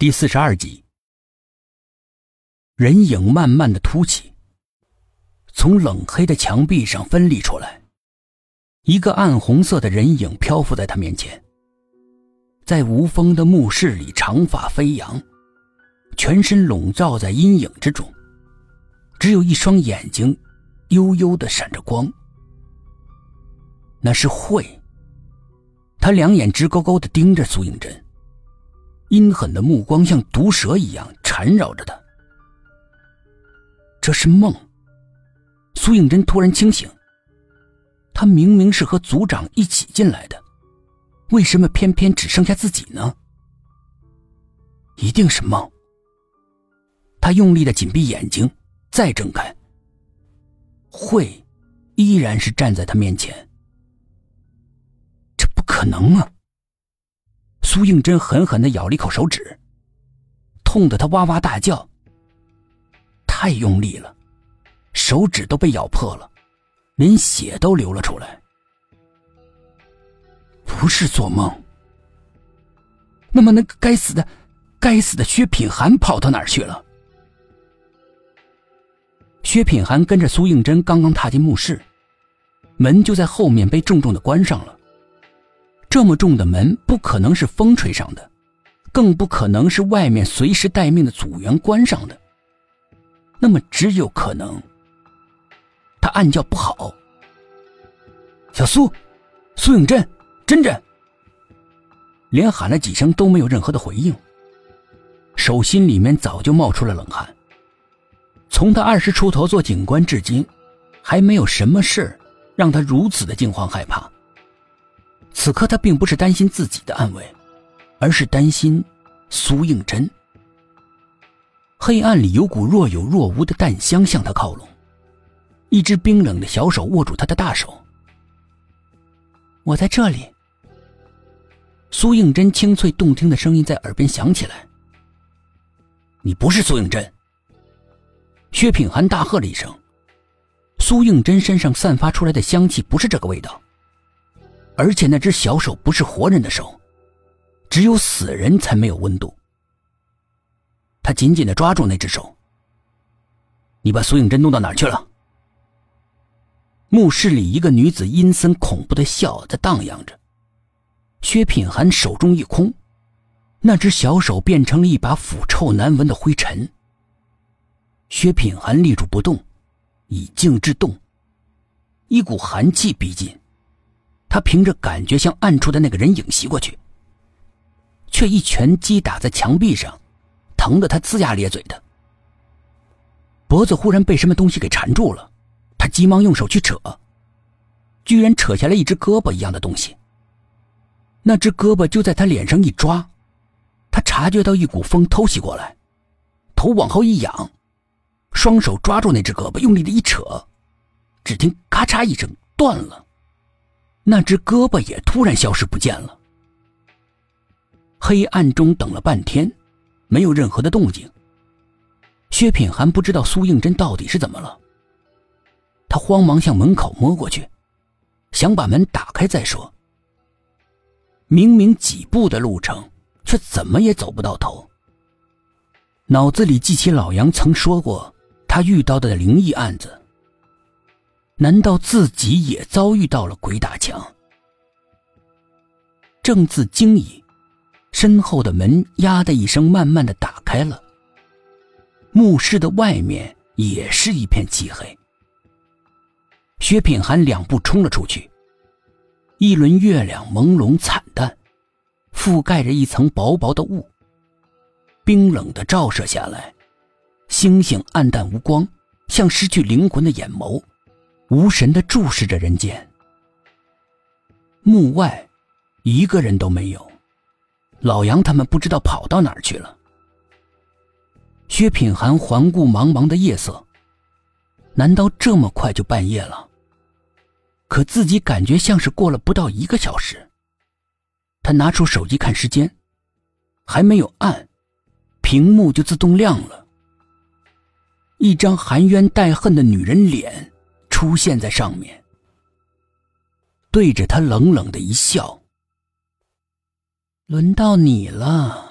第四十二集，人影慢慢的凸起，从冷黑的墙壁上分离出来，一个暗红色的人影漂浮在他面前。在无风的墓室里，长发飞扬，全身笼罩在阴影之中，只有一双眼睛悠悠的闪着光。那是慧，他两眼直勾勾的盯着苏应真。阴狠的目光像毒蛇一样缠绕着他。这是梦。苏应真突然清醒。他明明是和族长一起进来的，为什么偏偏只剩下自己呢？一定是梦。他用力的紧闭眼睛，再睁开。慧，依然是站在他面前。这不可能啊！苏应真狠狠的咬了一口手指，痛得他哇哇大叫。太用力了，手指都被咬破了，连血都流了出来。不是做梦。那么那个该死的、该死的薛品涵跑到哪儿去了？薛品涵跟着苏应真刚刚踏进墓室，门就在后面被重重的关上了。这么重的门不可能是风吹上的，更不可能是外面随时待命的组员关上的。那么只有可能，他暗叫不好。小苏，苏永贞，真真，连喊了几声都没有任何的回应。手心里面早就冒出了冷汗。从他二十出头做警官至今，还没有什么事让他如此的惊慌害怕。此刻他并不是担心自己的安危，而是担心苏应真。黑暗里有股若有若无的淡香向他靠拢，一只冰冷的小手握住他的大手。我在这里。苏应真清脆动听的声音在耳边响起来。你不是苏应真。薛品涵大喝了一声。苏应真身上散发出来的香气不是这个味道。而且那只小手不是活人的手，只有死人才没有温度。他紧紧的抓住那只手。你把苏应真弄到哪儿去了？墓室里，一个女子阴森恐怖的笑在荡漾着。薛品涵手中一空，那只小手变成了一把腐臭难闻的灰尘。薛品涵立住不动，以静制动，一股寒气逼近。他凭着感觉向暗处的那个人影袭过去，却一拳击打在墙壁上，疼得他龇牙咧嘴的。脖子忽然被什么东西给缠住了，他急忙用手去扯，居然扯下来一只胳膊一样的东西。那只胳膊就在他脸上一抓，他察觉到一股风偷袭过来，头往后一仰，双手抓住那只胳膊，用力的一扯，只听咔嚓一声断了。那只胳膊也突然消失不见了。黑暗中等了半天，没有任何的动静。薛品涵不知道苏应真到底是怎么了。他慌忙向门口摸过去，想把门打开再说。明明几步的路程，却怎么也走不到头。脑子里记起老杨曾说过他遇到的灵异案子。难道自己也遭遇到了鬼打墙？正自惊疑，身后的门“呀”的一声慢慢的打开了。墓室的外面也是一片漆黑。薛品涵两步冲了出去。一轮月亮朦胧惨淡，覆盖着一层薄薄的雾，冰冷的照射下来，星星暗淡无光，像失去灵魂的眼眸。无神的注视着人间。墓外，一个人都没有。老杨他们不知道跑到哪儿去了。薛品涵环顾茫茫的夜色，难道这么快就半夜了？可自己感觉像是过了不到一个小时。他拿出手机看时间，还没有按，屏幕就自动亮了。一张含冤带恨的女人脸。出现在上面，对着他冷冷的一笑。轮到你了。